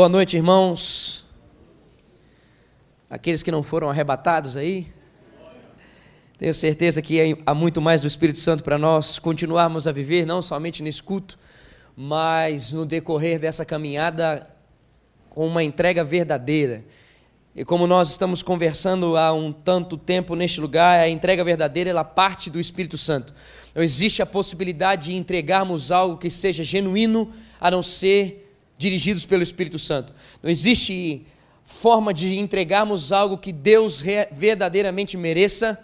Boa noite, irmãos. Aqueles que não foram arrebatados aí. Tenho certeza que há muito mais do Espírito Santo para nós continuarmos a viver, não somente nesse culto, mas no decorrer dessa caminhada com uma entrega verdadeira. E como nós estamos conversando há um tanto tempo neste lugar, a entrega verdadeira ela parte do Espírito Santo. Não existe a possibilidade de entregarmos algo que seja genuíno a não ser dirigidos pelo Espírito Santo. Não existe forma de entregarmos algo que Deus verdadeiramente mereça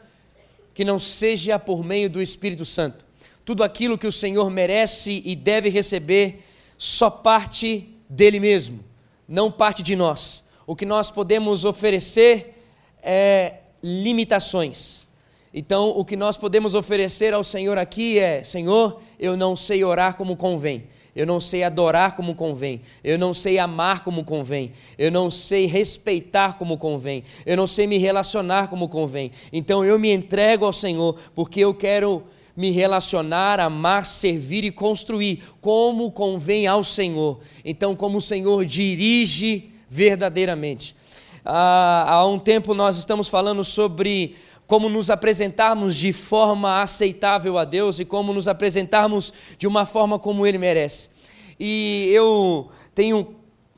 que não seja por meio do Espírito Santo. Tudo aquilo que o Senhor merece e deve receber só parte dele mesmo, não parte de nós. O que nós podemos oferecer é limitações. Então, o que nós podemos oferecer ao Senhor aqui é: Senhor, eu não sei orar como convém eu não sei adorar como convém, eu não sei amar como convém, eu não sei respeitar como convém, eu não sei me relacionar como convém. Então eu me entrego ao Senhor porque eu quero me relacionar, amar, servir e construir como convém ao Senhor. Então, como o Senhor dirige verdadeiramente. Ah, há um tempo nós estamos falando sobre como nos apresentarmos de forma aceitável a Deus e como nos apresentarmos de uma forma como Ele merece. E eu tenho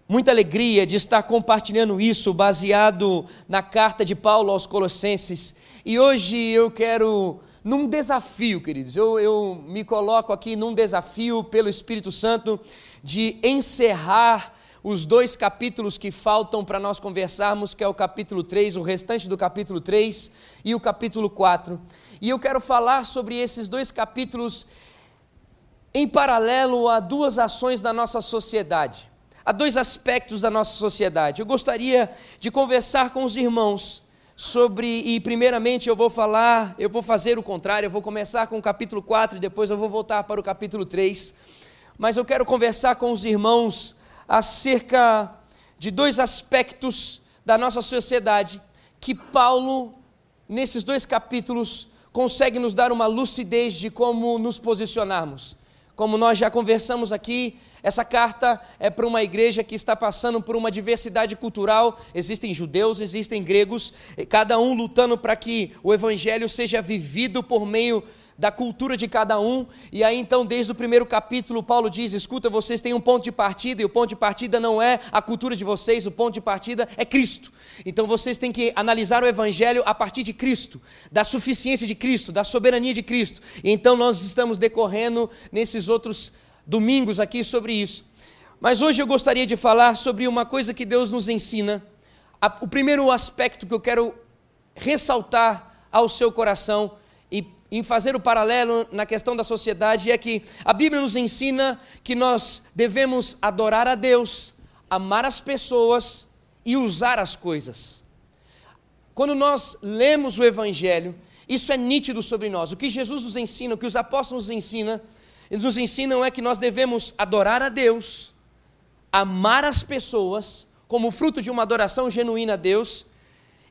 muita alegria de estar compartilhando isso baseado na carta de Paulo aos Colossenses. E hoje eu quero, num desafio, queridos, eu, eu me coloco aqui num desafio pelo Espírito Santo de encerrar os dois capítulos que faltam para nós conversarmos, que é o capítulo 3, o restante do capítulo 3 e o capítulo 4. E eu quero falar sobre esses dois capítulos em paralelo a duas ações da nossa sociedade. Há dois aspectos da nossa sociedade. Eu gostaria de conversar com os irmãos sobre, e primeiramente eu vou falar, eu vou fazer o contrário, eu vou começar com o capítulo 4 e depois eu vou voltar para o capítulo 3. Mas eu quero conversar com os irmãos acerca de dois aspectos da nossa sociedade que Paulo, nesses dois capítulos, consegue nos dar uma lucidez de como nos posicionarmos. Como nós já conversamos aqui, essa carta é para uma igreja que está passando por uma diversidade cultural. Existem judeus, existem gregos, cada um lutando para que o evangelho seja vivido por meio da cultura de cada um. E aí então, desde o primeiro capítulo, Paulo diz: escuta, vocês têm um ponto de partida, e o ponto de partida não é a cultura de vocês, o ponto de partida é Cristo. Então vocês têm que analisar o Evangelho a partir de Cristo, da suficiência de Cristo, da soberania de Cristo. E então nós estamos decorrendo nesses outros domingos aqui sobre isso. Mas hoje eu gostaria de falar sobre uma coisa que Deus nos ensina. O primeiro aspecto que eu quero ressaltar ao seu coração em fazer o paralelo na questão da sociedade é que a Bíblia nos ensina que nós devemos adorar a Deus, amar as pessoas e usar as coisas. Quando nós lemos o Evangelho, isso é nítido sobre nós. O que Jesus nos ensina, o que os apóstolos nos ensinam, eles nos ensinam é que nós devemos adorar a Deus, amar as pessoas, como fruto de uma adoração genuína a Deus,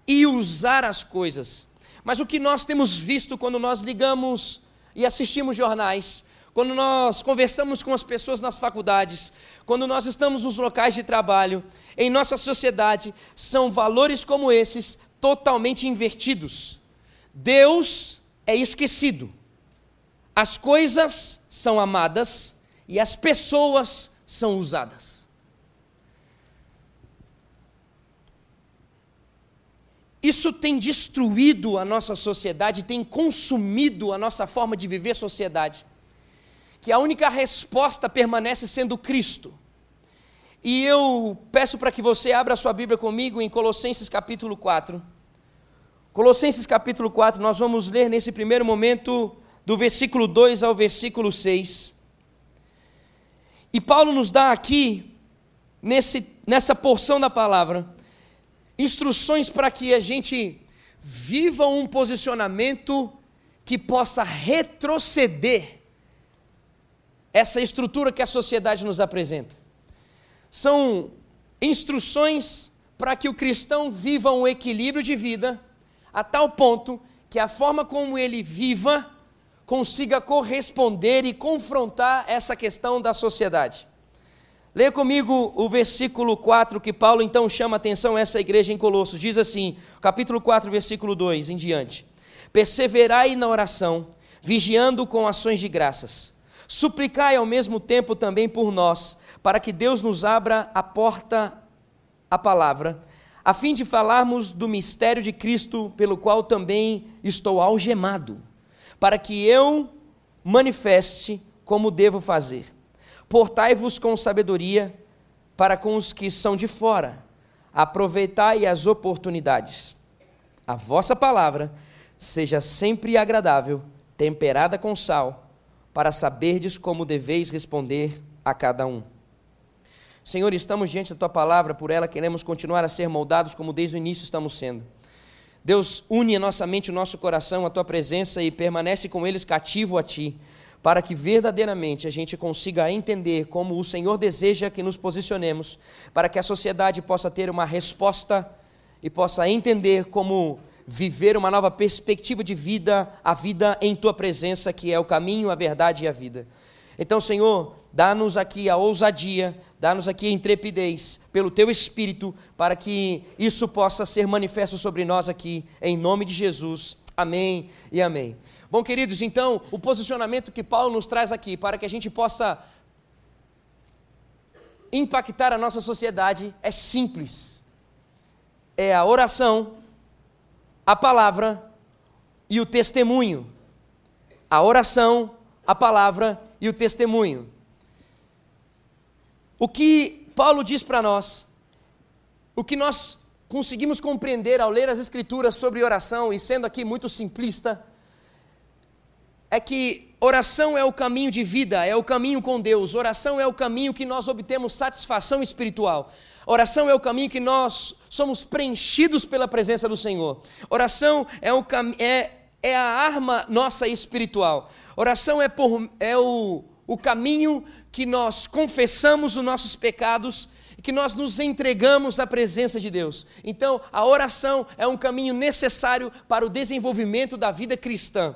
e usar as coisas. Mas o que nós temos visto quando nós ligamos e assistimos jornais, quando nós conversamos com as pessoas nas faculdades, quando nós estamos nos locais de trabalho, em nossa sociedade, são valores como esses totalmente invertidos. Deus é esquecido, as coisas são amadas e as pessoas são usadas. Isso tem destruído a nossa sociedade, tem consumido a nossa forma de viver sociedade. Que a única resposta permanece sendo Cristo. E eu peço para que você abra sua Bíblia comigo em Colossenses capítulo 4. Colossenses capítulo 4, nós vamos ler nesse primeiro momento do versículo 2 ao versículo 6. E Paulo nos dá aqui, nesse, nessa porção da palavra, instruções para que a gente viva um posicionamento que possa retroceder essa estrutura que a sociedade nos apresenta. São instruções para que o cristão viva um equilíbrio de vida a tal ponto que a forma como ele viva consiga corresponder e confrontar essa questão da sociedade. Leia comigo o versículo 4, que Paulo então chama atenção a essa igreja em Colossos. Diz assim, capítulo 4, versículo 2 em diante: Perseverai na oração, vigiando com ações de graças. Suplicai ao mesmo tempo também por nós, para que Deus nos abra a porta à palavra, a fim de falarmos do mistério de Cristo, pelo qual também estou algemado, para que eu manifeste como devo fazer. Portai-vos com sabedoria para com os que são de fora. Aproveitai as oportunidades. A vossa palavra seja sempre agradável, temperada com sal, para saberdes como deveis responder a cada um. Senhor, estamos diante da tua palavra, por ela queremos continuar a ser moldados como desde o início estamos sendo. Deus, une a nossa mente o nosso coração à tua presença e permanece com eles cativo a ti para que verdadeiramente a gente consiga entender como o Senhor deseja que nos posicionemos, para que a sociedade possa ter uma resposta e possa entender como viver uma nova perspectiva de vida, a vida em tua presença, que é o caminho, a verdade e a vida. Então, Senhor, dá-nos aqui a ousadia, dá-nos aqui a intrepidez pelo teu espírito, para que isso possa ser manifesto sobre nós aqui, em nome de Jesus. Amém e amém. Bom, queridos, então, o posicionamento que Paulo nos traz aqui para que a gente possa impactar a nossa sociedade é simples. É a oração, a palavra e o testemunho. A oração, a palavra e o testemunho. O que Paulo diz para nós, o que nós conseguimos compreender ao ler as Escrituras sobre oração, e sendo aqui muito simplista, é que oração é o caminho de vida, é o caminho com Deus. Oração é o caminho que nós obtemos satisfação espiritual. Oração é o caminho que nós somos preenchidos pela presença do Senhor. Oração é, o é, é a arma nossa espiritual. Oração é, por, é o, o caminho que nós confessamos os nossos pecados e que nós nos entregamos à presença de Deus. Então, a oração é um caminho necessário para o desenvolvimento da vida cristã.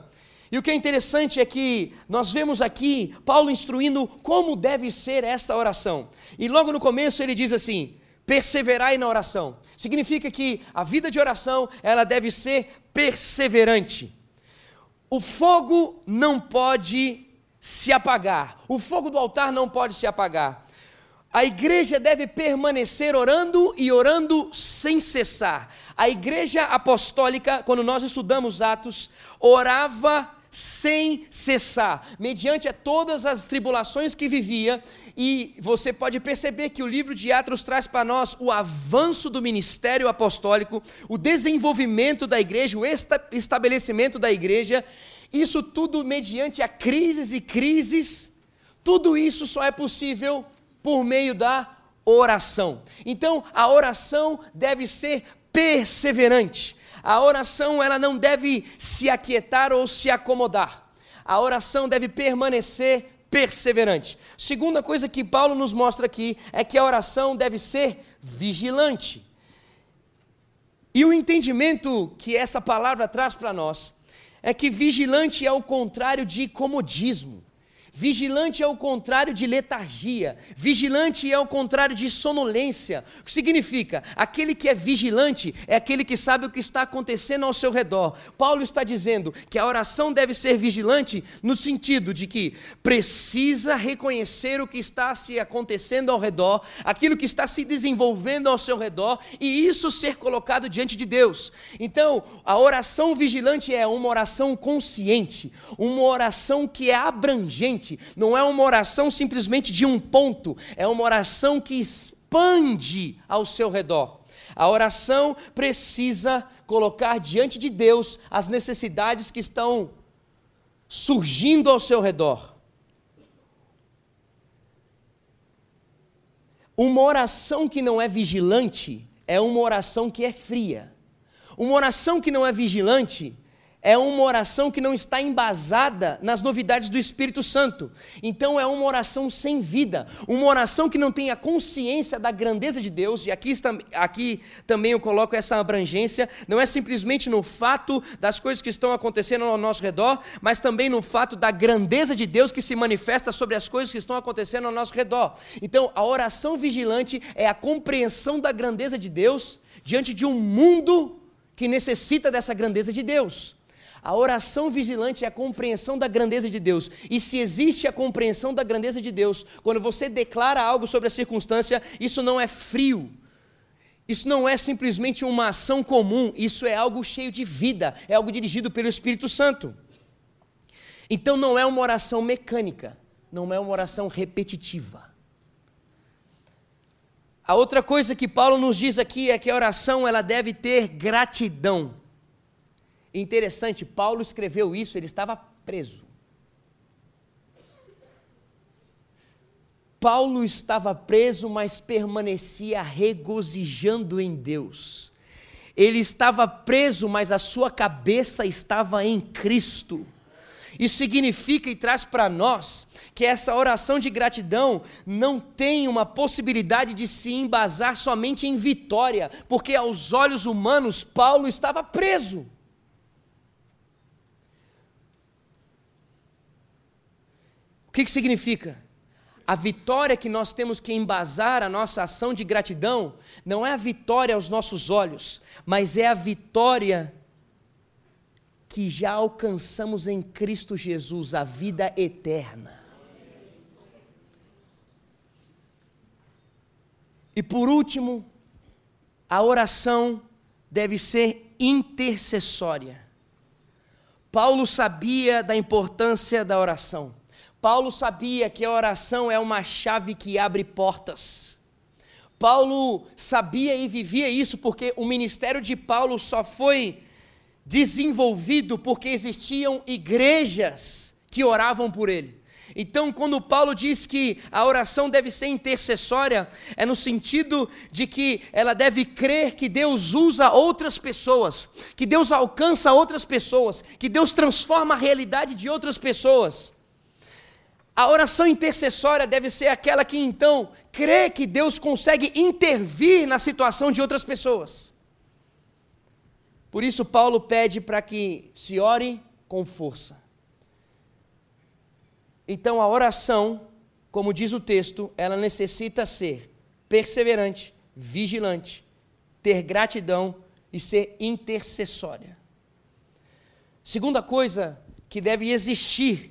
E o que é interessante é que nós vemos aqui Paulo instruindo como deve ser essa oração. E logo no começo ele diz assim: perseverai na oração. Significa que a vida de oração, ela deve ser perseverante. O fogo não pode se apagar. O fogo do altar não pode se apagar. A igreja deve permanecer orando e orando sem cessar. A igreja apostólica, quando nós estudamos Atos, orava sem cessar, mediante a todas as tribulações que vivia, e você pode perceber que o livro de Atos traz para nós o avanço do ministério apostólico, o desenvolvimento da igreja, o estabelecimento da igreja, isso tudo mediante a crises e crises, tudo isso só é possível por meio da oração. Então, a oração deve ser perseverante. A oração ela não deve se aquietar ou se acomodar. A oração deve permanecer perseverante. Segunda coisa que Paulo nos mostra aqui é que a oração deve ser vigilante. E o entendimento que essa palavra traz para nós é que vigilante é o contrário de comodismo. Vigilante é o contrário de letargia, vigilante é o contrário de sonolência. O que significa? Aquele que é vigilante é aquele que sabe o que está acontecendo ao seu redor. Paulo está dizendo que a oração deve ser vigilante no sentido de que precisa reconhecer o que está se acontecendo ao redor, aquilo que está se desenvolvendo ao seu redor e isso ser colocado diante de Deus. Então, a oração vigilante é uma oração consciente, uma oração que é abrangente não é uma oração simplesmente de um ponto, é uma oração que expande ao seu redor. A oração precisa colocar diante de Deus as necessidades que estão surgindo ao seu redor. Uma oração que não é vigilante é uma oração que é fria. Uma oração que não é vigilante é uma oração que não está embasada nas novidades do Espírito Santo. Então é uma oração sem vida, uma oração que não tem a consciência da grandeza de Deus, e aqui, aqui também eu coloco essa abrangência, não é simplesmente no fato das coisas que estão acontecendo ao nosso redor, mas também no fato da grandeza de Deus que se manifesta sobre as coisas que estão acontecendo ao nosso redor. Então a oração vigilante é a compreensão da grandeza de Deus diante de um mundo que necessita dessa grandeza de Deus. A oração vigilante é a compreensão da grandeza de Deus. E se existe a compreensão da grandeza de Deus, quando você declara algo sobre a circunstância, isso não é frio. Isso não é simplesmente uma ação comum, isso é algo cheio de vida, é algo dirigido pelo Espírito Santo. Então não é uma oração mecânica, não é uma oração repetitiva. A outra coisa que Paulo nos diz aqui é que a oração ela deve ter gratidão. Interessante, Paulo escreveu isso, ele estava preso. Paulo estava preso, mas permanecia regozijando em Deus. Ele estava preso, mas a sua cabeça estava em Cristo. Isso significa e traz para nós que essa oração de gratidão não tem uma possibilidade de se embasar somente em vitória, porque aos olhos humanos Paulo estava preso. O que, que significa? A vitória que nós temos que embasar a nossa ação de gratidão não é a vitória aos nossos olhos, mas é a vitória que já alcançamos em Cristo Jesus, a vida eterna. E por último, a oração deve ser intercessória. Paulo sabia da importância da oração. Paulo sabia que a oração é uma chave que abre portas. Paulo sabia e vivia isso porque o ministério de Paulo só foi desenvolvido porque existiam igrejas que oravam por ele. Então, quando Paulo diz que a oração deve ser intercessória, é no sentido de que ela deve crer que Deus usa outras pessoas, que Deus alcança outras pessoas, que Deus transforma a realidade de outras pessoas. A oração intercessória deve ser aquela que então crê que Deus consegue intervir na situação de outras pessoas. Por isso, Paulo pede para que se ore com força. Então, a oração, como diz o texto, ela necessita ser perseverante, vigilante, ter gratidão e ser intercessória. Segunda coisa que deve existir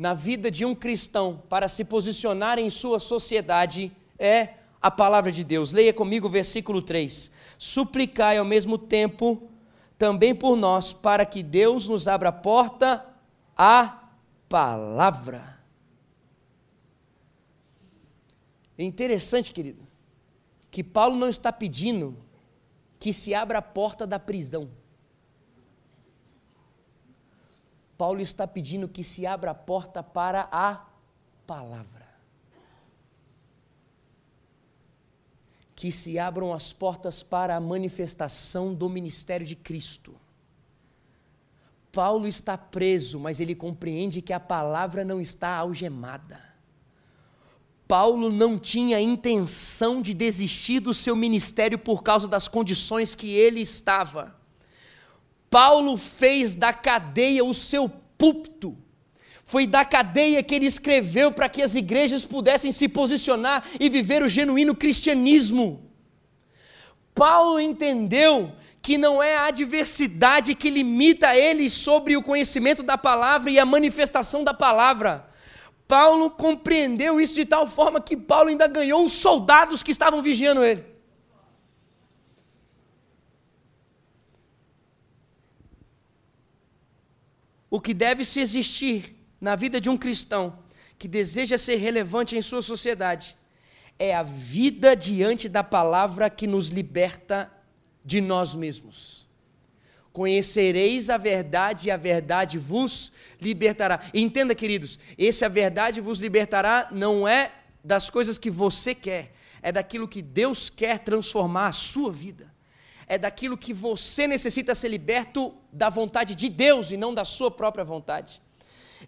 na vida de um cristão para se posicionar em sua sociedade é a palavra de Deus. Leia comigo o versículo 3. Suplicai ao mesmo tempo também por nós, para que Deus nos abra a porta à palavra. É interessante, querido, que Paulo não está pedindo que se abra a porta da prisão. Paulo está pedindo que se abra a porta para a palavra. Que se abram as portas para a manifestação do ministério de Cristo. Paulo está preso, mas ele compreende que a palavra não está algemada. Paulo não tinha intenção de desistir do seu ministério por causa das condições que ele estava. Paulo fez da cadeia o seu púlpito. Foi da cadeia que ele escreveu para que as igrejas pudessem se posicionar e viver o genuíno cristianismo. Paulo entendeu que não é a adversidade que limita ele sobre o conhecimento da palavra e a manifestação da palavra. Paulo compreendeu isso de tal forma que Paulo ainda ganhou os soldados que estavam vigiando ele. O que deve se existir na vida de um cristão que deseja ser relevante em sua sociedade é a vida diante da palavra que nos liberta de nós mesmos. Conhecereis a verdade e a verdade vos libertará. Entenda, queridos, esse a verdade vos libertará não é das coisas que você quer, é daquilo que Deus quer transformar a sua vida é daquilo que você necessita ser liberto da vontade de Deus e não da sua própria vontade.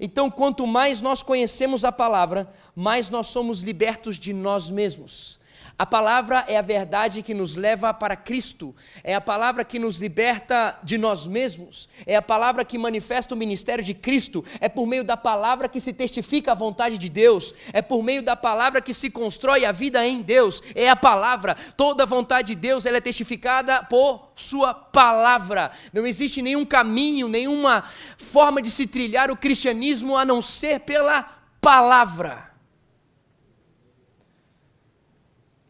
Então, quanto mais nós conhecemos a palavra, mais nós somos libertos de nós mesmos. A palavra é a verdade que nos leva para Cristo, é a palavra que nos liberta de nós mesmos, é a palavra que manifesta o ministério de Cristo, é por meio da palavra que se testifica a vontade de Deus, é por meio da palavra que se constrói a vida em Deus, é a palavra. Toda vontade de Deus ela é testificada por Sua palavra. Não existe nenhum caminho, nenhuma forma de se trilhar o cristianismo a não ser pela palavra.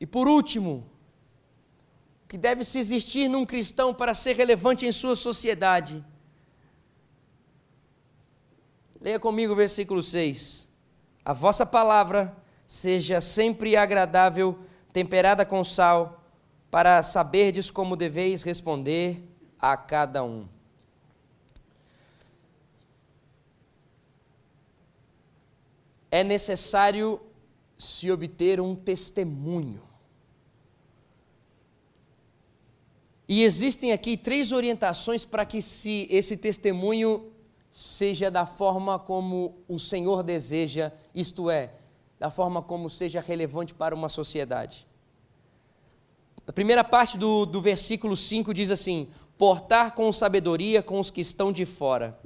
E por último, o que deve se existir num cristão para ser relevante em sua sociedade? Leia comigo o versículo 6. A vossa palavra seja sempre agradável, temperada com sal, para saberdes como deveis responder a cada um. É necessário se obter um testemunho. E existem aqui três orientações para que se esse testemunho seja da forma como o Senhor deseja, isto é, da forma como seja relevante para uma sociedade. A primeira parte do, do versículo 5 diz assim: portar com sabedoria com os que estão de fora.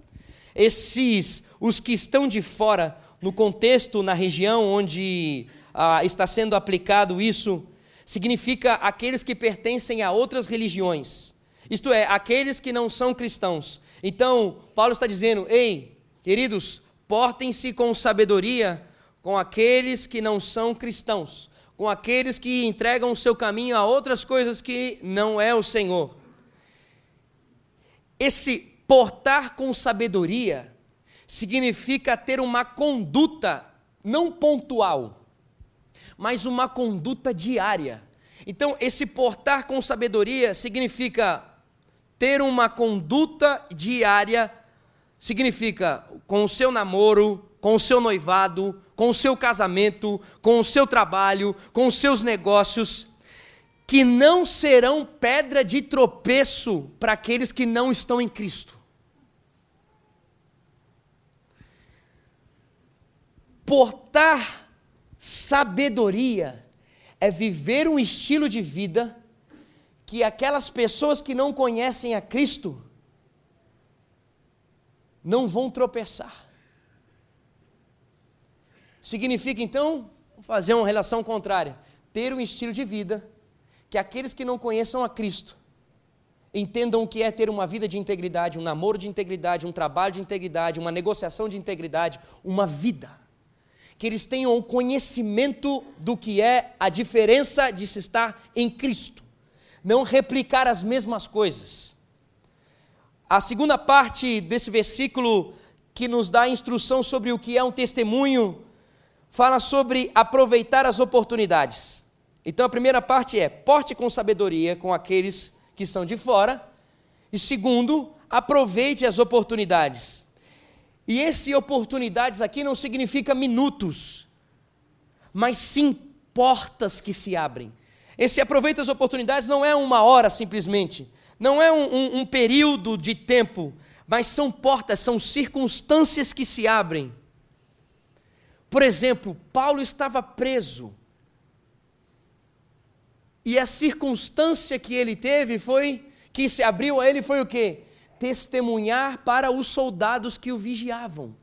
Esses, os que estão de fora, no contexto, na região onde ah, está sendo aplicado isso, significa aqueles que pertencem a outras religiões, isto é, aqueles que não são cristãos. Então, Paulo está dizendo: ei, queridos, portem-se com sabedoria com aqueles que não são cristãos, com aqueles que entregam o seu caminho a outras coisas que não é o Senhor. Esse portar com sabedoria significa ter uma conduta não pontual, mas uma conduta diária. Então, esse portar com sabedoria significa ter uma conduta diária, significa com o seu namoro, com o seu noivado, com o seu casamento, com o seu trabalho, com os seus negócios, que não serão pedra de tropeço para aqueles que não estão em Cristo. Portar Sabedoria é viver um estilo de vida que aquelas pessoas que não conhecem a Cristo não vão tropeçar. Significa então fazer uma relação contrária, ter um estilo de vida que aqueles que não conheçam a Cristo entendam o que é ter uma vida de integridade, um namoro de integridade, um trabalho de integridade, uma negociação de integridade, uma vida que eles tenham o conhecimento do que é a diferença de se estar em Cristo, não replicar as mesmas coisas. A segunda parte desse versículo, que nos dá instrução sobre o que é um testemunho, fala sobre aproveitar as oportunidades. Então a primeira parte é: porte com sabedoria com aqueles que são de fora, e segundo, aproveite as oportunidades. E esse oportunidades aqui não significa minutos, mas sim portas que se abrem. Esse aproveita as oportunidades não é uma hora simplesmente, não é um, um, um período de tempo, mas são portas, são circunstâncias que se abrem. Por exemplo, Paulo estava preso. E a circunstância que ele teve foi que se abriu a ele foi o quê? Testemunhar para os soldados que o vigiavam.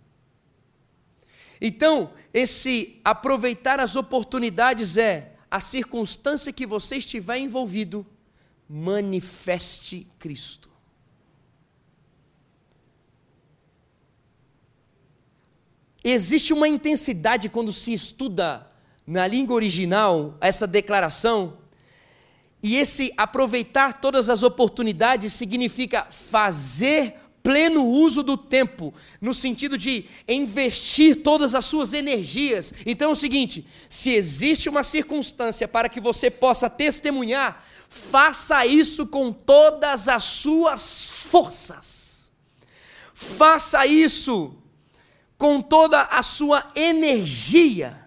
Então, esse aproveitar as oportunidades é a circunstância que você estiver envolvido, manifeste Cristo. Existe uma intensidade quando se estuda na língua original essa declaração e esse aproveitar todas as oportunidades significa fazer pleno uso do tempo, no sentido de investir todas as suas energias. Então é o seguinte: se existe uma circunstância para que você possa testemunhar, faça isso com todas as suas forças. Faça isso com toda a sua energia.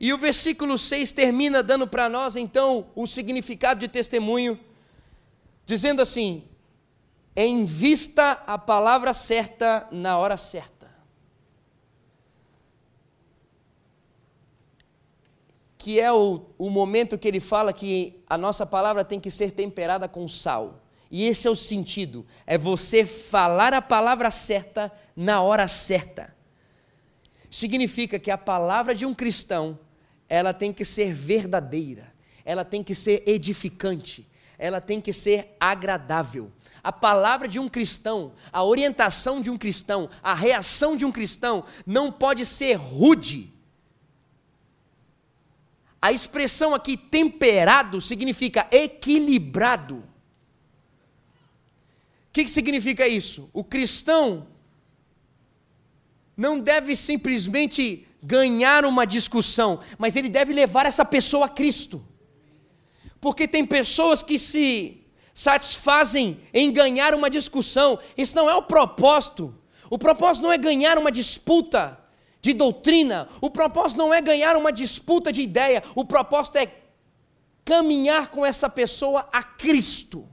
E o versículo 6 termina dando para nós então o significado de testemunho. dizendo assim: Invista a palavra certa na hora certa. Que é o, o momento que ele fala que a nossa palavra tem que ser temperada com sal. E esse é o sentido: é você falar a palavra certa na hora certa. Significa que a palavra de um cristão, ela tem que ser verdadeira, ela tem que ser edificante, ela tem que ser agradável. A palavra de um cristão, a orientação de um cristão, a reação de um cristão não pode ser rude. A expressão aqui temperado significa equilibrado. O que, significa isso? O cristão não deve simplesmente ganhar uma discussão, mas ele deve levar essa pessoa a Cristo. Porque tem pessoas que se satisfazem em ganhar uma discussão. Isso não é o propósito. O propósito não é ganhar uma disputa de doutrina. O propósito não é ganhar uma disputa de ideia. O propósito é caminhar com essa pessoa a Cristo.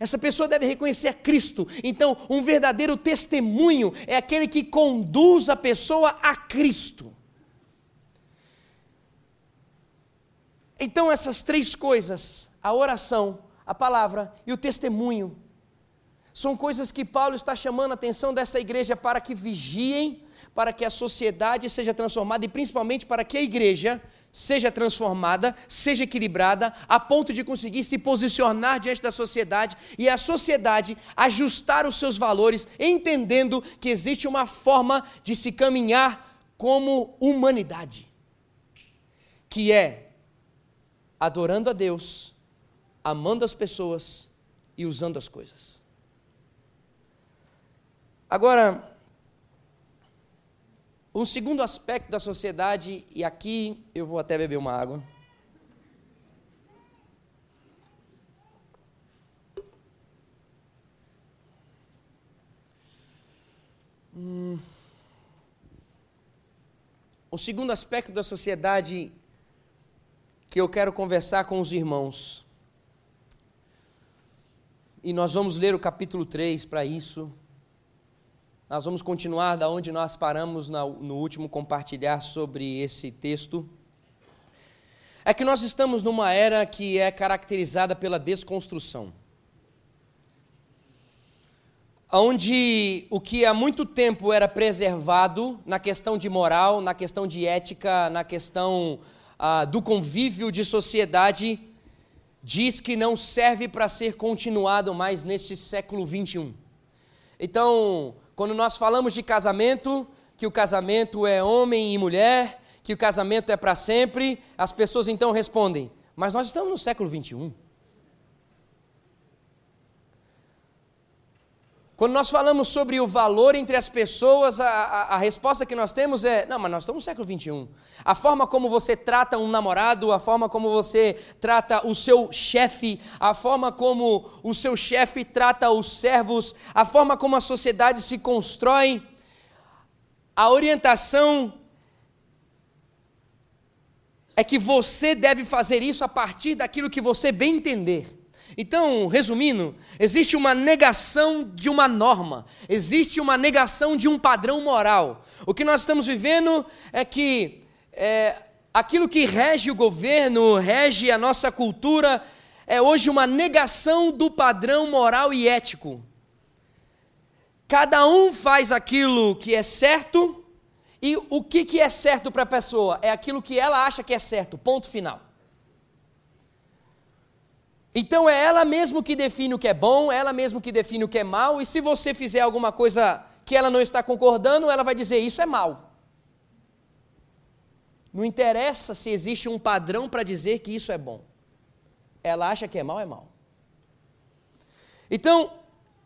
Essa pessoa deve reconhecer a Cristo. Então, um verdadeiro testemunho é aquele que conduz a pessoa a Cristo. Então, essas três coisas, a oração, a palavra e o testemunho. São coisas que Paulo está chamando a atenção dessa igreja para que vigiem, para que a sociedade seja transformada e principalmente para que a igreja seja transformada, seja equilibrada, a ponto de conseguir se posicionar diante da sociedade e a sociedade ajustar os seus valores, entendendo que existe uma forma de se caminhar como humanidade, que é adorando a Deus amando as pessoas e usando as coisas. Agora, um segundo aspecto da sociedade, e aqui eu vou até beber uma água. Hum. O segundo aspecto da sociedade que eu quero conversar com os irmãos e nós vamos ler o capítulo 3 para isso. Nós vamos continuar da onde nós paramos no último compartilhar sobre esse texto. É que nós estamos numa era que é caracterizada pela desconstrução. Onde o que há muito tempo era preservado na questão de moral, na questão de ética, na questão ah, do convívio de sociedade, diz que não serve para ser continuado mais neste século 21. Então, quando nós falamos de casamento, que o casamento é homem e mulher, que o casamento é para sempre, as pessoas então respondem: Mas nós estamos no século 21. Quando nós falamos sobre o valor entre as pessoas, a, a, a, resposta que nós temos é: não, mas nós estamos no século XXI. A forma como você trata um namorado, a forma como você trata o seu chefe, a forma como o seu chefe trata os servos, a forma como a sociedade se constrói, a orientação é que você deve fazer isso a partir daquilo que você bem entender. Então, resumindo, existe uma negação de uma norma, existe uma negação de um padrão moral. O que nós estamos vivendo é que é, aquilo que rege o governo, rege a nossa cultura, é hoje uma negação do padrão moral e ético. Cada um faz aquilo que é certo, e o que, que é certo para a pessoa? É aquilo que ela acha que é certo, ponto final. Então é ela mesmo que define o que é bom, ela mesmo que define o que é mal, e se você fizer alguma coisa que ela não está concordando, ela vai dizer isso é mal. Não interessa se existe um padrão para dizer que isso é bom. Ela acha que é mal, é mal. Então,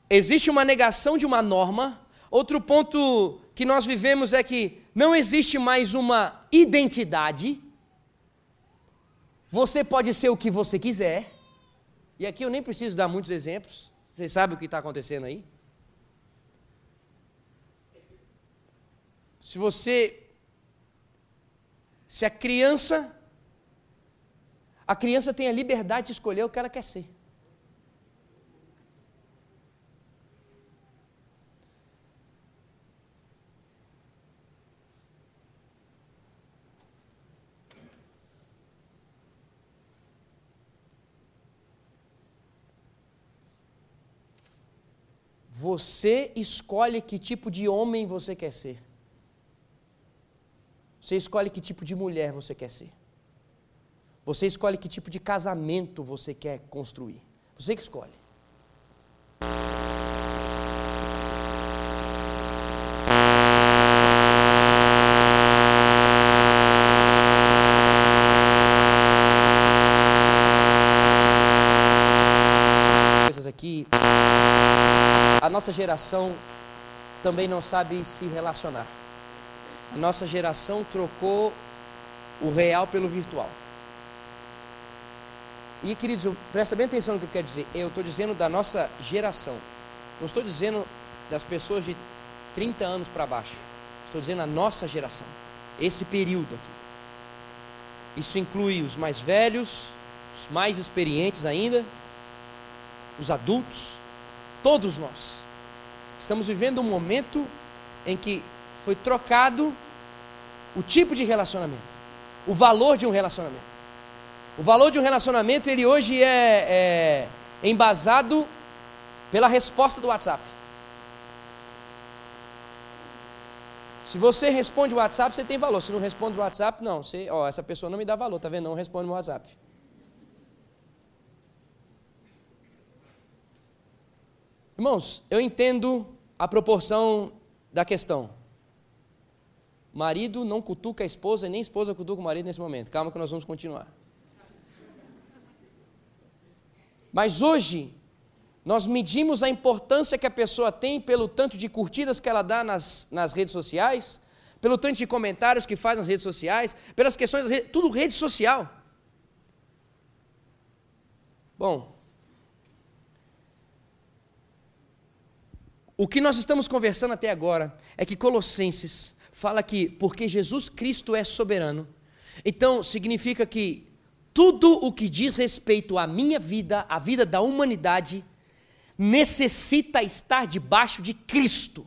existe uma negação de uma norma. Outro ponto que nós vivemos é que não existe mais uma identidade. Você pode ser o que você quiser. E aqui eu nem preciso dar muitos exemplos, vocês sabem o que está acontecendo aí? Se você. Se a criança. A criança tem a liberdade de escolher o que ela quer ser. Você escolhe que tipo de homem você quer ser. Você escolhe que tipo de mulher você quer ser. Você escolhe que tipo de casamento você quer construir. Você que escolhe. Coisas aqui. A nossa geração também não sabe se relacionar. A nossa geração trocou o real pelo virtual. E, queridos, presta bem atenção no que eu quero dizer. Eu estou dizendo da nossa geração. Não estou dizendo das pessoas de 30 anos para baixo. Estou dizendo a nossa geração. Esse período aqui. Isso inclui os mais velhos, os mais experientes ainda, os adultos, todos nós. Estamos vivendo um momento em que foi trocado o tipo de relacionamento, o valor de um relacionamento. O valor de um relacionamento, ele hoje é, é embasado pela resposta do WhatsApp. Se você responde o WhatsApp, você tem valor. Se não responde o WhatsApp, não. Você, ó, essa pessoa não me dá valor, tá vendo? Não responde no WhatsApp. Irmãos, eu entendo a proporção da questão. Marido não cutuca a esposa, nem a esposa cutuca o marido nesse momento. Calma que nós vamos continuar. Mas hoje, nós medimos a importância que a pessoa tem pelo tanto de curtidas que ela dá nas, nas redes sociais, pelo tanto de comentários que faz nas redes sociais, pelas questões, redes, tudo rede social. Bom, o que nós estamos conversando até agora é que Colossenses fala que porque Jesus Cristo é soberano, então significa que tudo o que diz respeito à minha vida, à vida da humanidade, necessita estar debaixo de Cristo.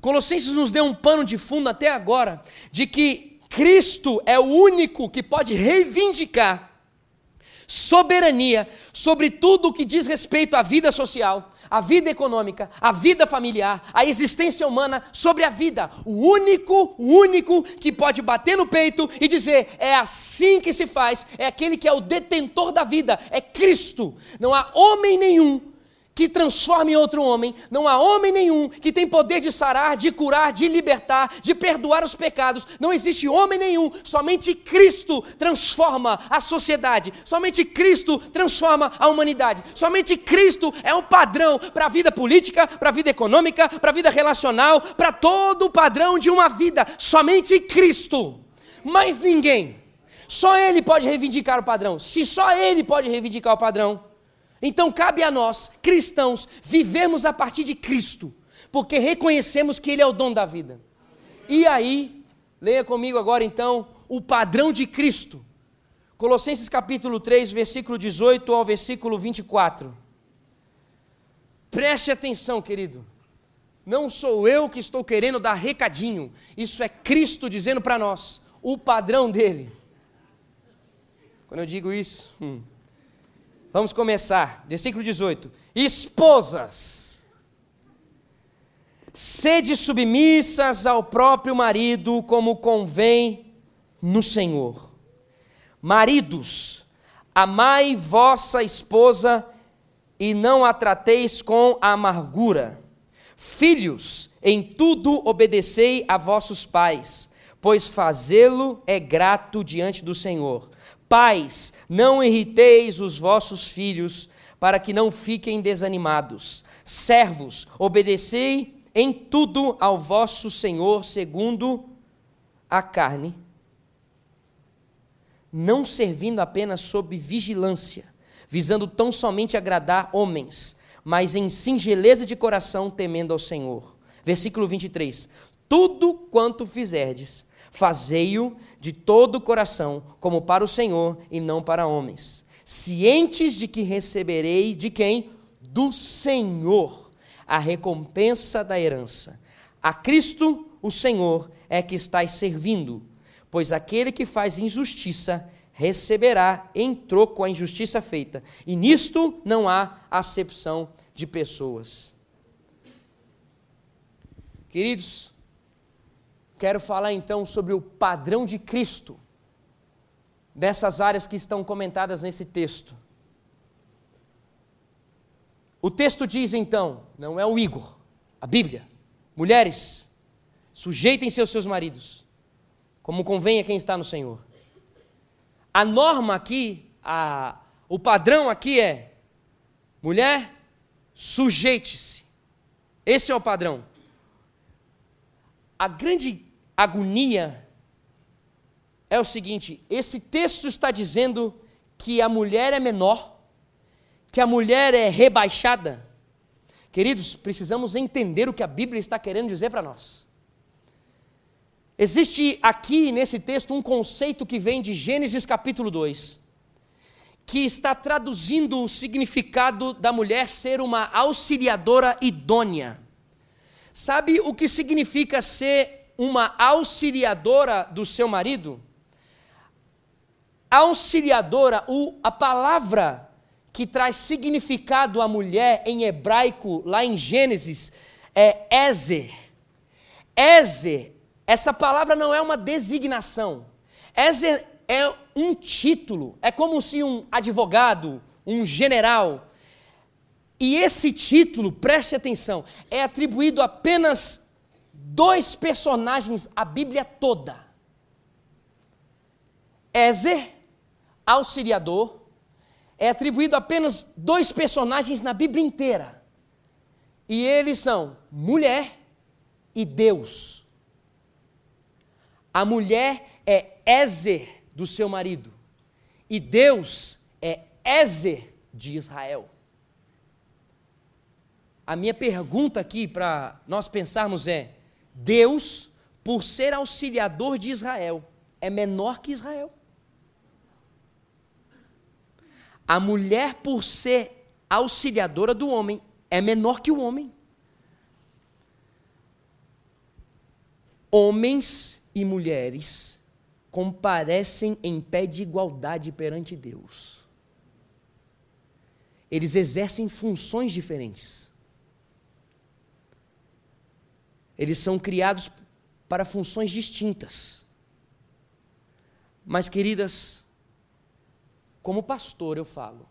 Colossenses nos deu um pano de fundo até agora de que Cristo é o único que pode reivindicar soberania sobre tudo o que diz respeito à vida social, a vida econômica, a vida familiar, a existência humana sobre a vida. O único, o único que pode bater no peito e dizer: é assim que se faz, é aquele que é o detentor da vida, é Cristo. Não há homem nenhum que transforme outro homem. Não há homem nenhum que tem poder de sarar, de curar, de libertar, de perdoar os pecados. Não existe homem nenhum. Somente Cristo transforma a sociedade. Somente Cristo transforma a humanidade. Somente Cristo é um padrão para a vida política, para a vida econômica, para a vida relacional, para todo o padrão de uma vida. Somente Cristo. Mais ninguém. Só Ele pode reivindicar o padrão. Se só Ele pode reivindicar o padrão, então cabe a nós, cristãos, vivemos a partir de Cristo, porque reconhecemos que Ele é o dom da vida. E aí, leia comigo agora então o padrão de Cristo. Colossenses capítulo 3, versículo 18 ao versículo 24. Preste atenção, querido. Não sou eu que estou querendo dar recadinho, isso é Cristo dizendo para nós o padrão dele. Quando eu digo isso, hum, Vamos começar. Versículo 18. Esposas, sede submissas ao próprio marido, como convém no Senhor. Maridos, amai vossa esposa e não a trateis com amargura. Filhos, em tudo obedecei a vossos pais, pois fazê-lo é grato diante do Senhor. Pais, não irriteis os vossos filhos, para que não fiquem desanimados. Servos, obedecei em tudo ao vosso Senhor, segundo a carne, não servindo apenas sob vigilância, visando tão somente agradar homens, mas em singeleza de coração, temendo ao Senhor. Versículo 23: Tudo quanto fizerdes, fazei-o de todo o coração, como para o Senhor e não para homens, cientes de que receberei de quem? Do Senhor a recompensa da herança. A Cristo, o Senhor, é que estáis servindo, pois aquele que faz injustiça receberá em troco a injustiça feita, e nisto não há acepção de pessoas. Queridos, quero falar então sobre o padrão de Cristo dessas áreas que estão comentadas nesse texto. O texto diz então, não é o Igor, a Bíblia, mulheres, sujeitem-se aos seus maridos, como convém a quem está no Senhor. A norma aqui, a, o padrão aqui é: mulher, sujeite-se. Esse é o padrão. A grande agonia é o seguinte: esse texto está dizendo que a mulher é menor, que a mulher é rebaixada. Queridos, precisamos entender o que a Bíblia está querendo dizer para nós. Existe aqui nesse texto um conceito que vem de Gênesis capítulo 2, que está traduzindo o significado da mulher ser uma auxiliadora idônea. Sabe o que significa ser uma auxiliadora do seu marido? Auxiliadora, o, a palavra que traz significado à mulher em hebraico, lá em Gênesis, é Ezer. Ezer essa palavra não é uma designação. Essa é um título. É como se um advogado, um general. E esse título, preste atenção, é atribuído apenas dois personagens a Bíblia toda. Ézer, auxiliador, é atribuído apenas dois personagens na Bíblia inteira. E eles são mulher e Deus. A mulher é Ézer do seu marido. E Deus é Ézer de Israel. A minha pergunta aqui para nós pensarmos é: Deus, por ser auxiliador de Israel, é menor que Israel? A mulher, por ser auxiliadora do homem, é menor que o homem. Homens e mulheres comparecem em pé de igualdade perante Deus. Eles exercem funções diferentes. Eles são criados para funções distintas. Mas, queridas, como pastor eu falo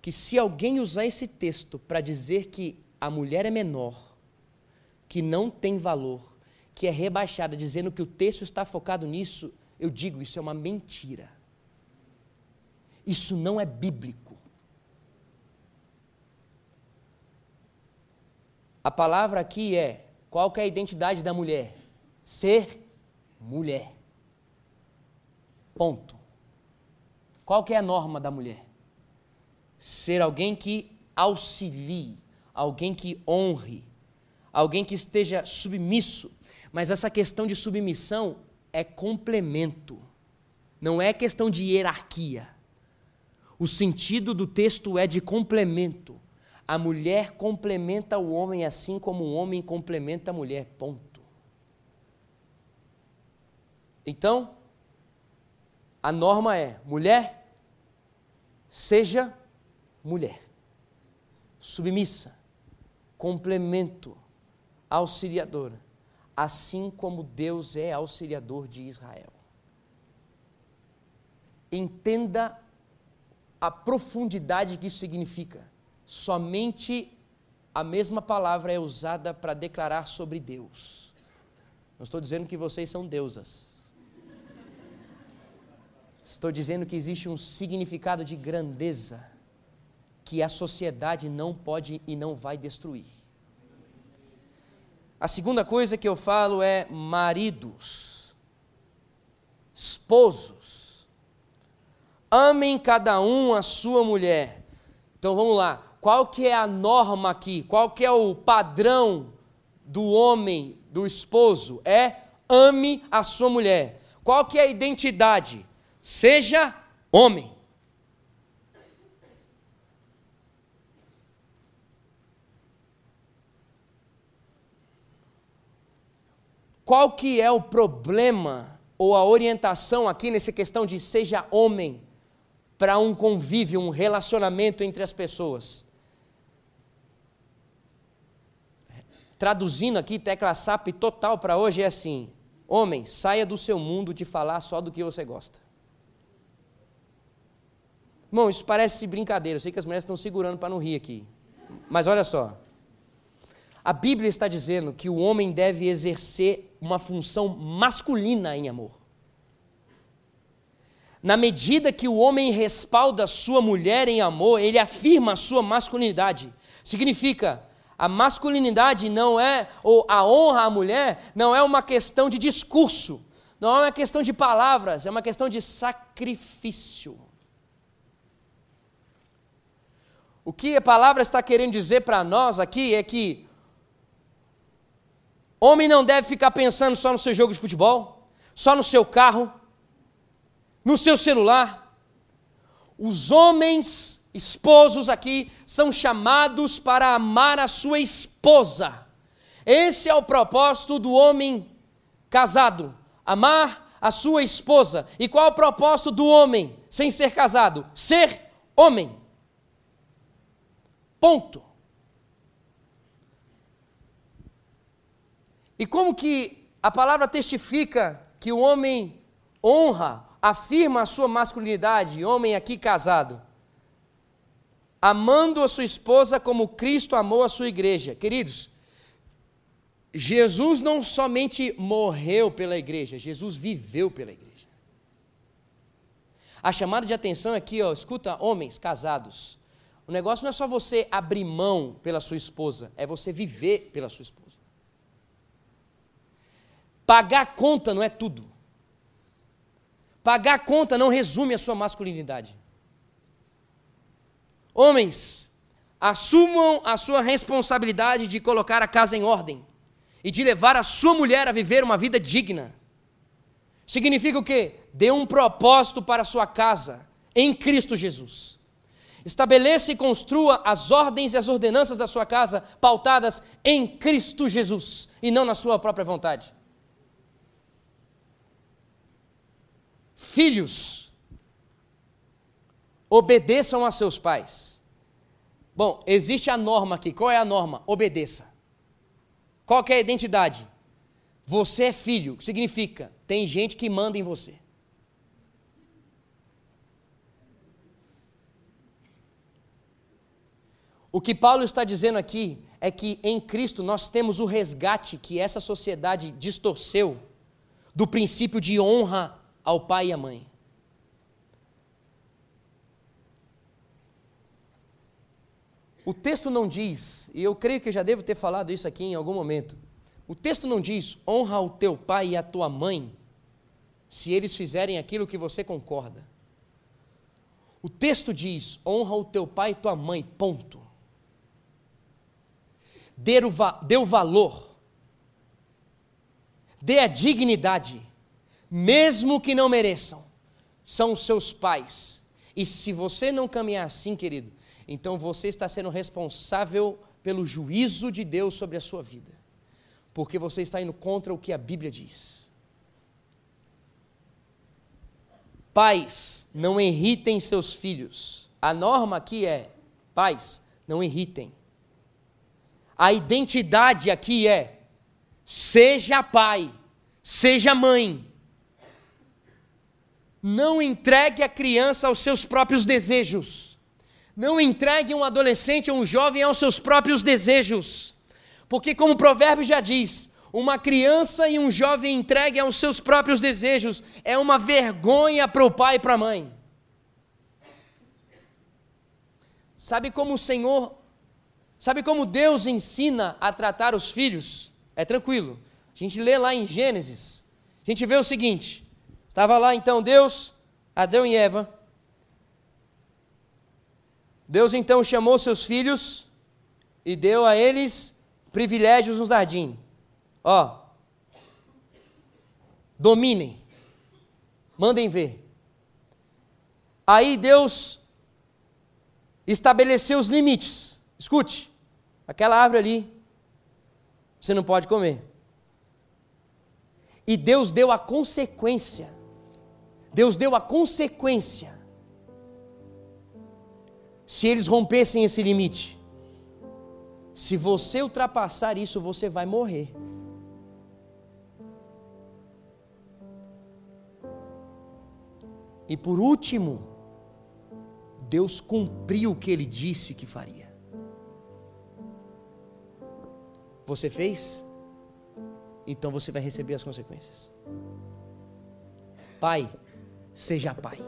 que se alguém usar esse texto para dizer que a mulher é menor, que não tem valor, que é rebaixada, dizendo que o texto está focado nisso, eu digo, isso é uma mentira. Isso não é bíblico. A palavra aqui é: qual é a identidade da mulher? Ser mulher. Ponto. Qual que é a norma da mulher? Ser alguém que auxilie, alguém que honre, alguém que esteja submisso mas essa questão de submissão é complemento, não é questão de hierarquia. O sentido do texto é de complemento. A mulher complementa o homem assim como o homem complementa a mulher. Ponto. Então, a norma é: mulher, seja mulher. Submissa, complemento, auxiliadora assim como Deus é auxiliador de Israel. Entenda a profundidade que isso significa. Somente a mesma palavra é usada para declarar sobre Deus. Não estou dizendo que vocês são deusas. Estou dizendo que existe um significado de grandeza que a sociedade não pode e não vai destruir. A segunda coisa que eu falo é maridos, esposos. Amem cada um a sua mulher. Então vamos lá. Qual que é a norma aqui? Qual que é o padrão do homem, do esposo? É ame a sua mulher. Qual que é a identidade? Seja homem. Qual que é o problema ou a orientação aqui nessa questão de seja homem para um convívio, um relacionamento entre as pessoas? Traduzindo aqui, tecla SAP total para hoje é assim: Homem, saia do seu mundo de falar só do que você gosta. Irmão, isso parece brincadeira. Eu sei que as mulheres estão segurando para não rir aqui. Mas olha só. A Bíblia está dizendo que o homem deve exercer uma função masculina em amor. Na medida que o homem respalda sua mulher em amor, ele afirma a sua masculinidade. Significa, a masculinidade não é, ou a honra à mulher, não é uma questão de discurso, não é uma questão de palavras, é uma questão de sacrifício. O que a palavra está querendo dizer para nós aqui é que homem não deve ficar pensando só no seu jogo de futebol, só no seu carro, no seu celular. Os homens esposos aqui são chamados para amar a sua esposa. Esse é o propósito do homem casado: amar a sua esposa. E qual é o propósito do homem sem ser casado? Ser homem. Ponto. E como que a palavra testifica que o homem honra, afirma a sua masculinidade, homem aqui casado, amando a sua esposa como Cristo amou a sua igreja. Queridos, Jesus não somente morreu pela igreja, Jesus viveu pela igreja. A chamada de atenção aqui, ó, escuta, homens casados, o negócio não é só você abrir mão pela sua esposa, é você viver pela sua esposa. Pagar conta não é tudo. Pagar conta não resume a sua masculinidade. Homens, assumam a sua responsabilidade de colocar a casa em ordem e de levar a sua mulher a viver uma vida digna. Significa o quê? Dê um propósito para a sua casa em Cristo Jesus. Estabeleça e construa as ordens e as ordenanças da sua casa pautadas em Cristo Jesus e não na sua própria vontade. Filhos, obedeçam a seus pais. Bom, existe a norma aqui. Qual é a norma? Obedeça. Qual é a identidade? Você é filho, significa tem gente que manda em você. O que Paulo está dizendo aqui é que em Cristo nós temos o resgate que essa sociedade distorceu do princípio de honra ao pai e à mãe. O texto não diz, e eu creio que eu já devo ter falado isso aqui em algum momento. O texto não diz honra o teu pai e a tua mãe se eles fizerem aquilo que você concorda. O texto diz honra o teu pai e tua mãe, ponto dê o, dê o valor, dê a dignidade, mesmo que não mereçam, são os seus pais. E se você não caminhar assim, querido, então você está sendo responsável pelo juízo de Deus sobre a sua vida, porque você está indo contra o que a Bíblia diz. Pais, não irritem seus filhos. A norma aqui é: pais, não irritem. A identidade aqui é: seja pai, seja mãe. Não entregue a criança aos seus próprios desejos. Não entregue um adolescente ou um jovem aos seus próprios desejos. Porque, como o provérbio já diz, uma criança e um jovem entregue aos seus próprios desejos é uma vergonha para o pai e para a mãe. Sabe como o Senhor Sabe como Deus ensina a tratar os filhos? É tranquilo. A gente lê lá em Gênesis. A gente vê o seguinte: estava lá então Deus, Adão e Eva. Deus então chamou seus filhos e deu a eles privilégios no jardim. Ó, dominem, mandem ver. Aí Deus estabeleceu os limites. Escute, aquela árvore ali, você não pode comer. E Deus deu a consequência. Deus deu a consequência. Se eles rompessem esse limite. Se você ultrapassar isso, você vai morrer. E por último, Deus cumpriu o que ele disse que faria. Você fez? Então você vai receber as consequências. Pai, seja pai.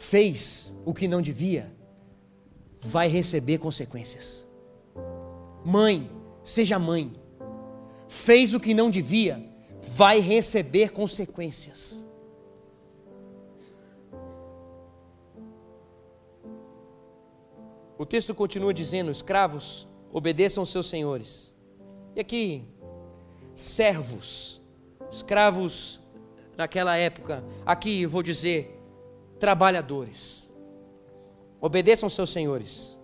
Fez o que não devia, vai receber consequências. Mãe, seja mãe. Fez o que não devia, vai receber consequências. O texto continua dizendo: escravos, obedeçam aos seus senhores. E aqui, servos, escravos naquela época, aqui vou dizer, trabalhadores. Obedeçam seus senhores.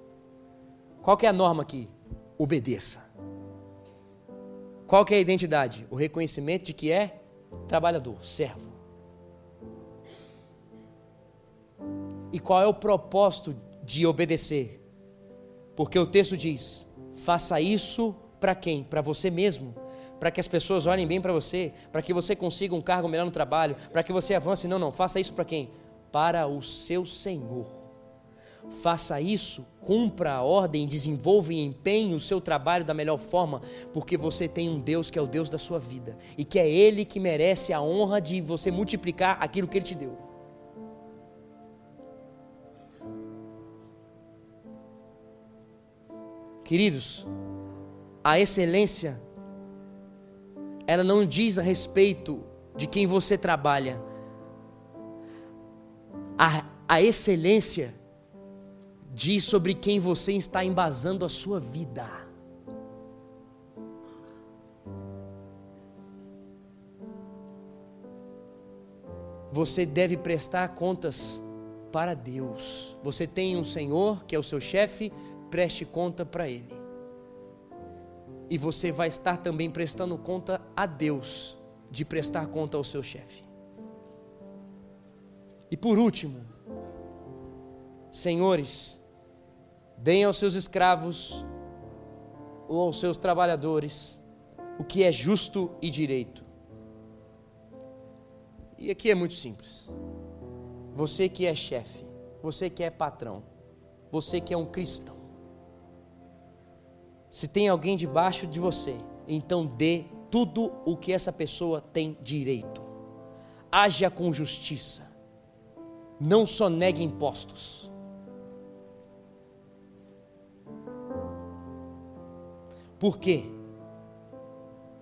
Qual é a norma aqui? Obedeça. Qual é a identidade? O reconhecimento de que é trabalhador, servo. E qual é o propósito de obedecer? Porque o texto diz: faça isso para quem? Para você mesmo. Para que as pessoas olhem bem para você, para que você consiga um cargo melhor no trabalho, para que você avance. Não, não, faça isso para quem? Para o seu Senhor. Faça isso, cumpra a ordem, desenvolva e empenhe o seu trabalho da melhor forma, porque você tem um Deus que é o Deus da sua vida e que é Ele que merece a honra de você multiplicar aquilo que Ele te deu. Queridos, a excelência, ela não diz a respeito de quem você trabalha. A, a excelência diz sobre quem você está embasando a sua vida. Você deve prestar contas para Deus. Você tem um Senhor que é o seu chefe, preste conta para Ele. E você vai estar também prestando conta a Deus de prestar conta ao seu chefe. E por último, senhores, deem aos seus escravos ou aos seus trabalhadores o que é justo e direito. E aqui é muito simples. Você que é chefe, você que é patrão, você que é um cristão, se tem alguém debaixo de você, então dê tudo o que essa pessoa tem direito. Haja com justiça. Não só negue impostos. Por quê?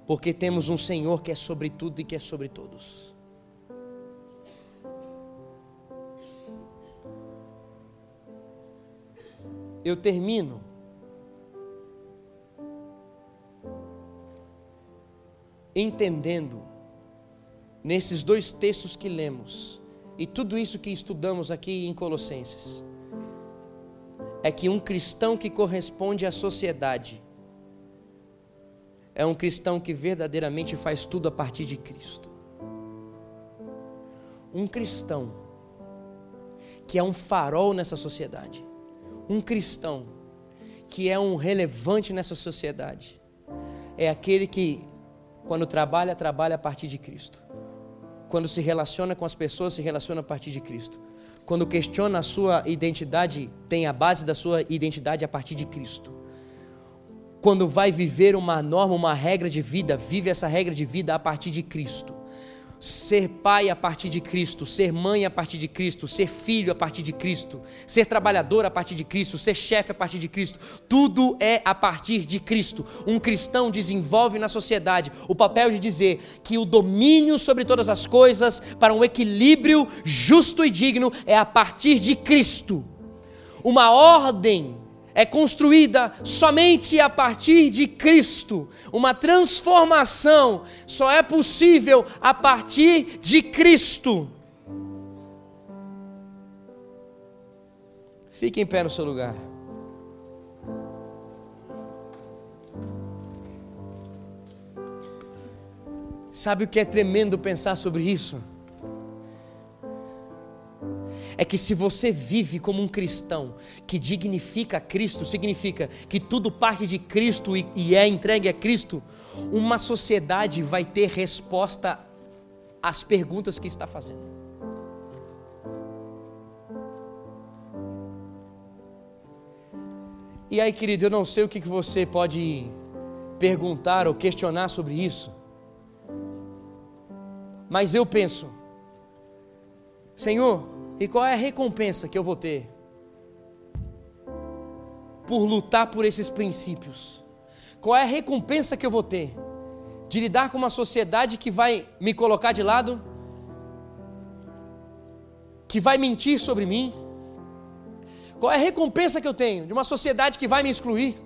Porque temos um Senhor que é sobre tudo e que é sobre todos. Eu termino entendendo nesses dois textos que lemos e tudo isso que estudamos aqui em Colossenses é que um cristão que corresponde à sociedade é um cristão que verdadeiramente faz tudo a partir de Cristo. Um cristão que é um farol nessa sociedade. Um cristão que é um relevante nessa sociedade. É aquele que quando trabalha, trabalha a partir de Cristo. Quando se relaciona com as pessoas, se relaciona a partir de Cristo. Quando questiona a sua identidade, tem a base da sua identidade a partir de Cristo. Quando vai viver uma norma, uma regra de vida, vive essa regra de vida a partir de Cristo ser pai a partir de Cristo, ser mãe a partir de Cristo, ser filho a partir de Cristo, ser trabalhador a partir de Cristo, ser chefe a partir de Cristo, tudo é a partir de Cristo. Um cristão desenvolve na sociedade o papel de dizer que o domínio sobre todas as coisas para um equilíbrio justo e digno é a partir de Cristo. Uma ordem é construída somente a partir de Cristo. Uma transformação só é possível a partir de Cristo. Fique em pé no seu lugar. Sabe o que é tremendo pensar sobre isso? É que se você vive como um cristão que dignifica Cristo, significa que tudo parte de Cristo e, e é entregue a Cristo, uma sociedade vai ter resposta às perguntas que está fazendo. E aí, querido, eu não sei o que você pode perguntar ou questionar sobre isso, mas eu penso, Senhor, e qual é a recompensa que eu vou ter por lutar por esses princípios? Qual é a recompensa que eu vou ter de lidar com uma sociedade que vai me colocar de lado, que vai mentir sobre mim? Qual é a recompensa que eu tenho de uma sociedade que vai me excluir?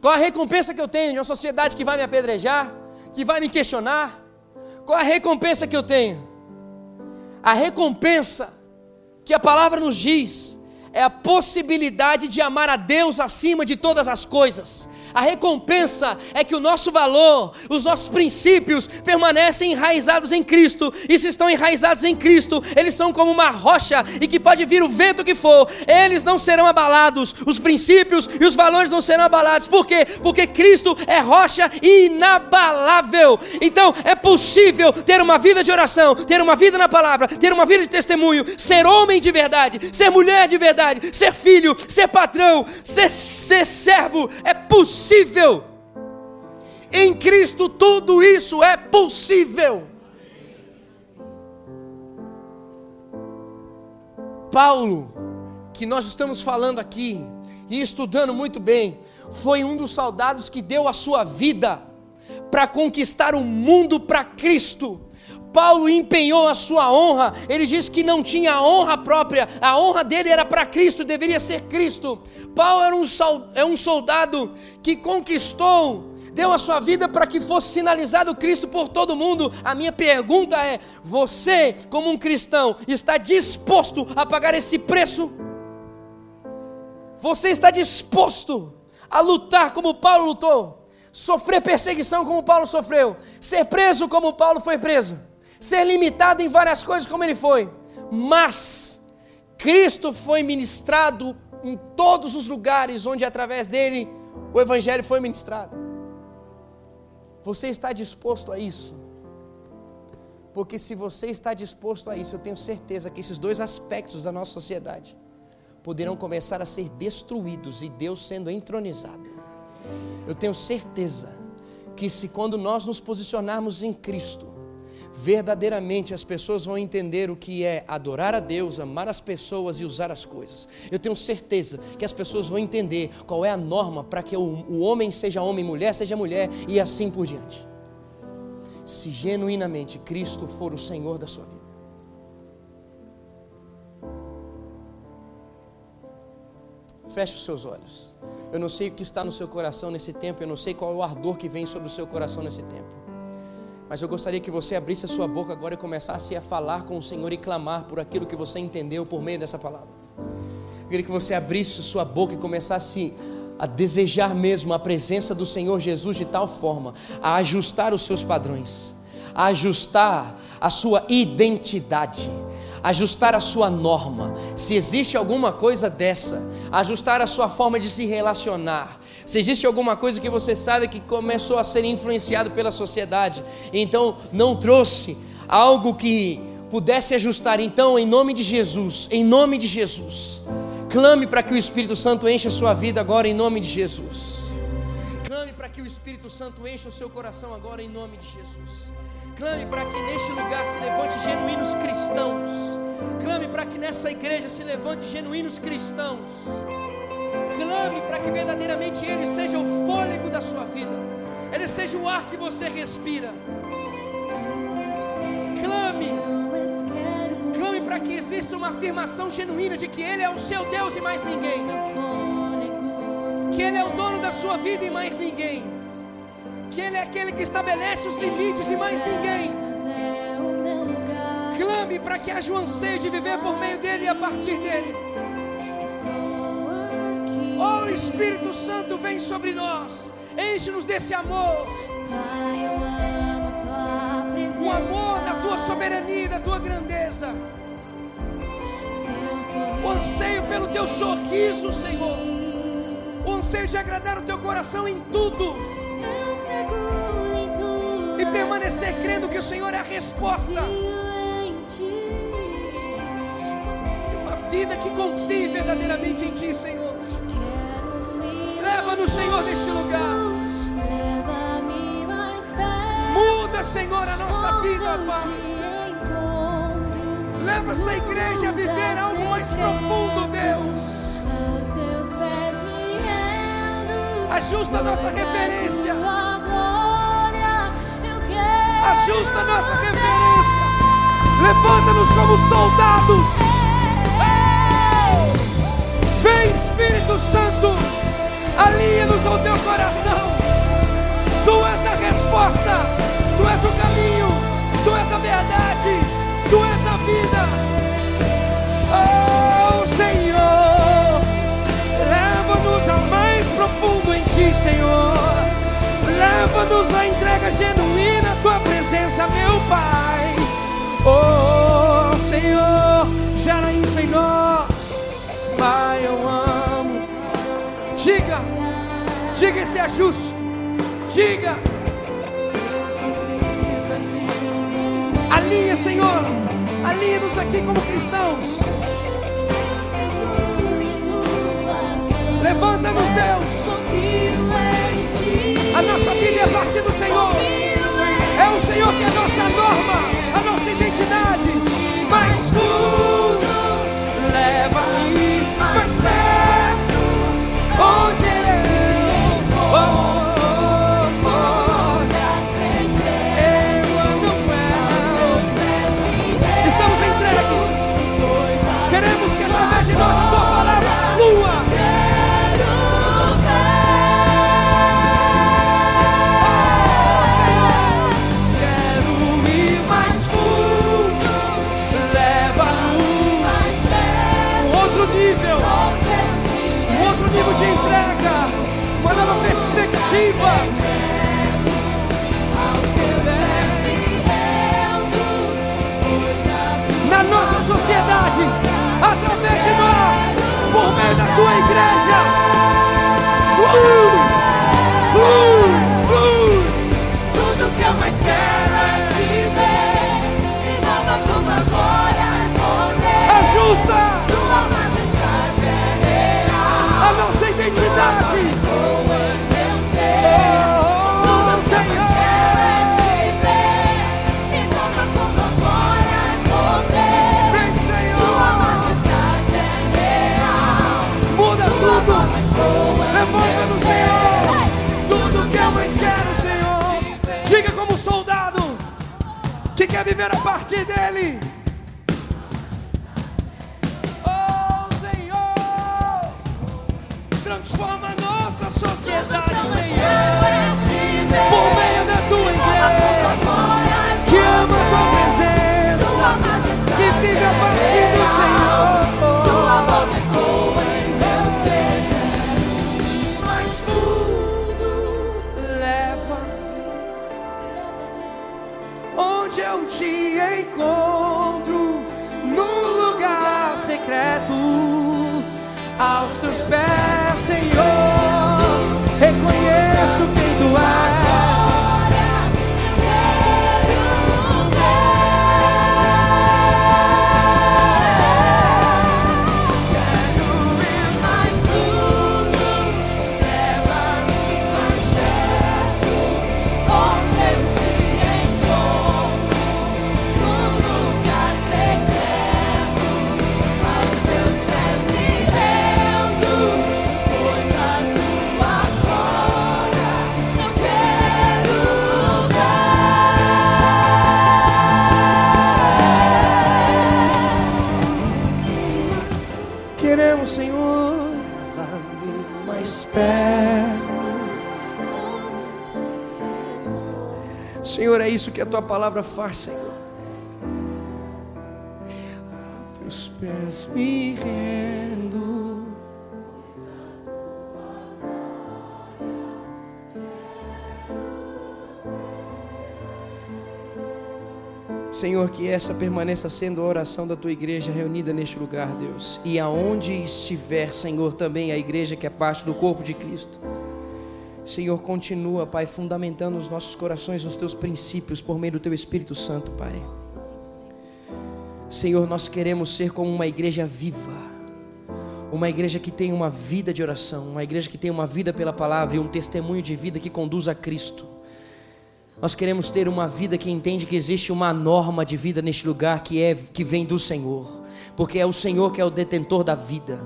Qual é a recompensa que eu tenho de uma sociedade que vai me apedrejar, que vai me questionar? Qual é a recompensa que eu tenho? A recompensa que a palavra nos diz é a possibilidade de amar a Deus acima de todas as coisas, a recompensa é que o nosso valor, os nossos princípios permanecem enraizados em Cristo. E se estão enraizados em Cristo, eles são como uma rocha e que pode vir o vento que for, eles não serão abalados. Os princípios e os valores não serão abalados. Por quê? Porque Cristo é rocha inabalável. Então é possível ter uma vida de oração, ter uma vida na palavra, ter uma vida de testemunho, ser homem de verdade, ser mulher de verdade, ser filho, ser patrão, ser, ser servo. É possível possível. Em Cristo tudo isso é possível. Paulo, que nós estamos falando aqui e estudando muito bem, foi um dos soldados que deu a sua vida para conquistar o mundo para Cristo. Paulo empenhou a sua honra, ele disse que não tinha honra própria, a honra dele era para Cristo, deveria ser Cristo. Paulo era um, é um soldado que conquistou, deu a sua vida para que fosse sinalizado Cristo por todo mundo. A minha pergunta é: você, como um cristão, está disposto a pagar esse preço? Você está disposto a lutar como Paulo lutou? Sofrer perseguição como Paulo sofreu? Ser preso como Paulo foi preso? Ser limitado em várias coisas como ele foi, mas Cristo foi ministrado em todos os lugares onde através dele o evangelho foi ministrado. Você está disposto a isso? Porque se você está disposto a isso, eu tenho certeza que esses dois aspectos da nossa sociedade poderão começar a ser destruídos e Deus sendo entronizado. Eu tenho certeza que se quando nós nos posicionarmos em Cristo, verdadeiramente as pessoas vão entender o que é adorar a Deus, amar as pessoas e usar as coisas. Eu tenho certeza que as pessoas vão entender qual é a norma para que o, homem seja homem, mulher seja mulher e assim por diante. Se genuinamente Cristo for o Senhor da sua vida. Feche os seus olhos. Eu não sei o que está no seu coração nesse tempo, eu não sei qual é o ardor que vem sobre o seu coração nesse tempo. Mas eu gostaria que você abrisse a sua boca agora e começasse a falar com o Senhor e clamar por aquilo que você entendeu por meio dessa palavra. Eu queria que você abrisse a sua boca e começasse a desejar mesmo a presença do Senhor Jesus de tal forma a ajustar os seus padrões, a ajustar a sua identidade, ajustar a sua norma. Se existe alguma coisa dessa, ajustar a sua forma de se relacionar, se existe alguma coisa que você sabe que começou a ser influenciado pela sociedade, então não trouxe algo que pudesse ajustar, então, em nome de Jesus, em nome de Jesus, clame para que o Espírito Santo encha a sua vida agora, em nome de Jesus. Clame para que o Espírito Santo encha o seu coração agora, em nome de Jesus. Clame para que neste lugar se levante genuínos cristãos. Clame para que nessa igreja se levante genuínos cristãos clame para que verdadeiramente Ele seja o fôlego da sua vida, Ele seja o ar que você respira. Clame, clame para que exista uma afirmação genuína de que Ele é o seu Deus e mais ninguém, que Ele é o dono da sua vida e mais ninguém, que Ele é aquele que estabelece os limites e mais ninguém. Clame para que haja um anseio de viver por meio dele e a partir dele. Oh Espírito Santo, vem sobre nós. Enche-nos desse amor. Pai, eu amo a tua presença. O amor da tua soberania, da tua grandeza. o anseio pelo teu sorriso, Senhor, o anseio de agradar o teu coração em tudo e permanecer crendo que o Senhor é a resposta. E uma vida que confie verdadeiramente em Ti, Senhor. Leva-nos, Senhor, neste lugar. Muda, Senhor, a nossa vida, Pai. Leva essa igreja a viver algo mais profundo, Deus. Ajusta a nossa referência. Ajusta a nossa referência. Levanta-nos como soldados. Vem, Espírito Santo. Alinha-nos ao teu coração. Esse ajuste. Diga. Alinha, Senhor. Alinha-nos aqui como cristãos. Levanta-nos, Deus. A nossa vida é a partir do Senhor. É o Senhor que é a nossa tua igreja, flui, viver a partir dele. Reconheço quem tu és. Queremos, Senhor, mais perto. Senhor, é isso que a tua palavra faz, Senhor. Teus pés me rendo. Senhor, que essa permaneça sendo a oração da tua igreja reunida neste lugar, Deus. E aonde estiver, Senhor, também a igreja que é parte do corpo de Cristo. Senhor, continua, Pai, fundamentando os nossos corações nos teus princípios por meio do teu Espírito Santo, Pai. Senhor, nós queremos ser como uma igreja viva, uma igreja que tem uma vida de oração, uma igreja que tem uma vida pela palavra e um testemunho de vida que conduz a Cristo. Nós queremos ter uma vida que entende que existe uma norma de vida neste lugar que é que vem do Senhor, porque é o Senhor que é o detentor da vida.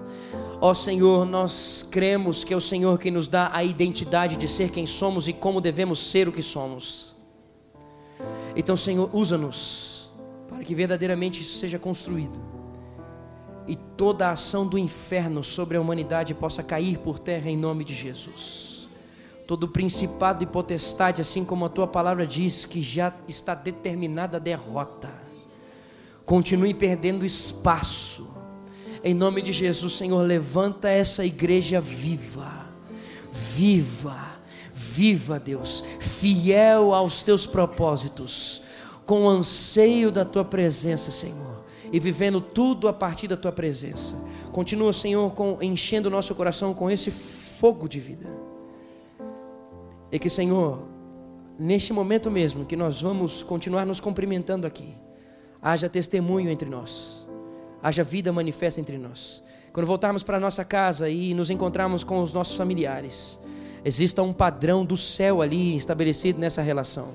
Ó Senhor, nós cremos que é o Senhor que nos dá a identidade de ser quem somos e como devemos ser o que somos. Então, Senhor, usa-nos para que verdadeiramente isso seja construído e toda a ação do inferno sobre a humanidade possa cair por terra em nome de Jesus. Todo principado e potestade, assim como a tua palavra diz, que já está determinada a derrota, continue perdendo espaço. Em nome de Jesus, Senhor, levanta essa igreja viva, viva, viva, Deus, fiel aos teus propósitos, com anseio da tua presença, Senhor, e vivendo tudo a partir da tua presença. Continua, Senhor, com, enchendo o nosso coração com esse fogo de vida. E que, Senhor, neste momento mesmo que nós vamos continuar nos cumprimentando aqui, haja testemunho entre nós haja vida manifesta entre nós. Quando voltarmos para nossa casa e nos encontrarmos com os nossos familiares, exista um padrão do céu ali estabelecido nessa relação.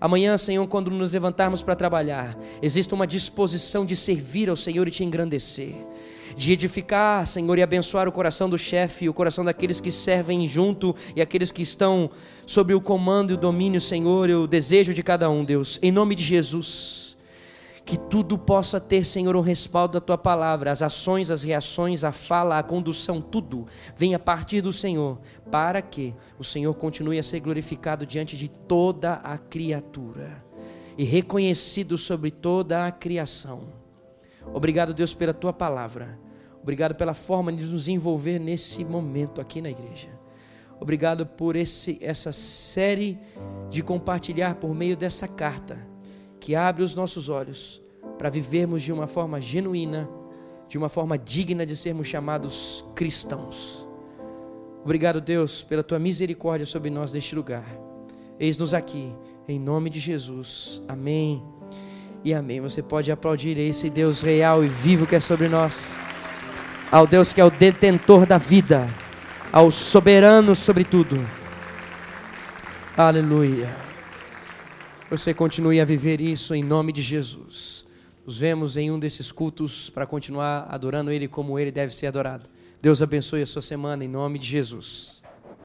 Amanhã, Senhor, quando nos levantarmos para trabalhar, exista uma disposição de servir ao Senhor e te engrandecer, de edificar, Senhor, e abençoar o coração do chefe o coração daqueles que servem junto e aqueles que estão sob o comando e o domínio, Senhor, e o desejo de cada um, Deus. Em nome de Jesus que tudo possa ter, Senhor, um respaldo da tua palavra, as ações, as reações, a fala, a condução, tudo venha a partir do Senhor, para que o Senhor continue a ser glorificado diante de toda a criatura e reconhecido sobre toda a criação. Obrigado, Deus, pela tua palavra. Obrigado pela forma de nos envolver nesse momento aqui na igreja. Obrigado por esse, essa série de compartilhar por meio dessa carta que abre os nossos olhos para vivermos de uma forma genuína, de uma forma digna de sermos chamados cristãos. Obrigado, Deus, pela tua misericórdia sobre nós neste lugar. Eis-nos aqui, em nome de Jesus. Amém e amém. Você pode aplaudir esse Deus real e vivo que é sobre nós, ao Deus que é o detentor da vida, ao soberano sobre tudo. Aleluia você continue a viver isso em nome de Jesus. Nos vemos em um desses cultos para continuar adorando Ele como Ele deve ser adorado. Deus abençoe a sua semana em nome de Jesus.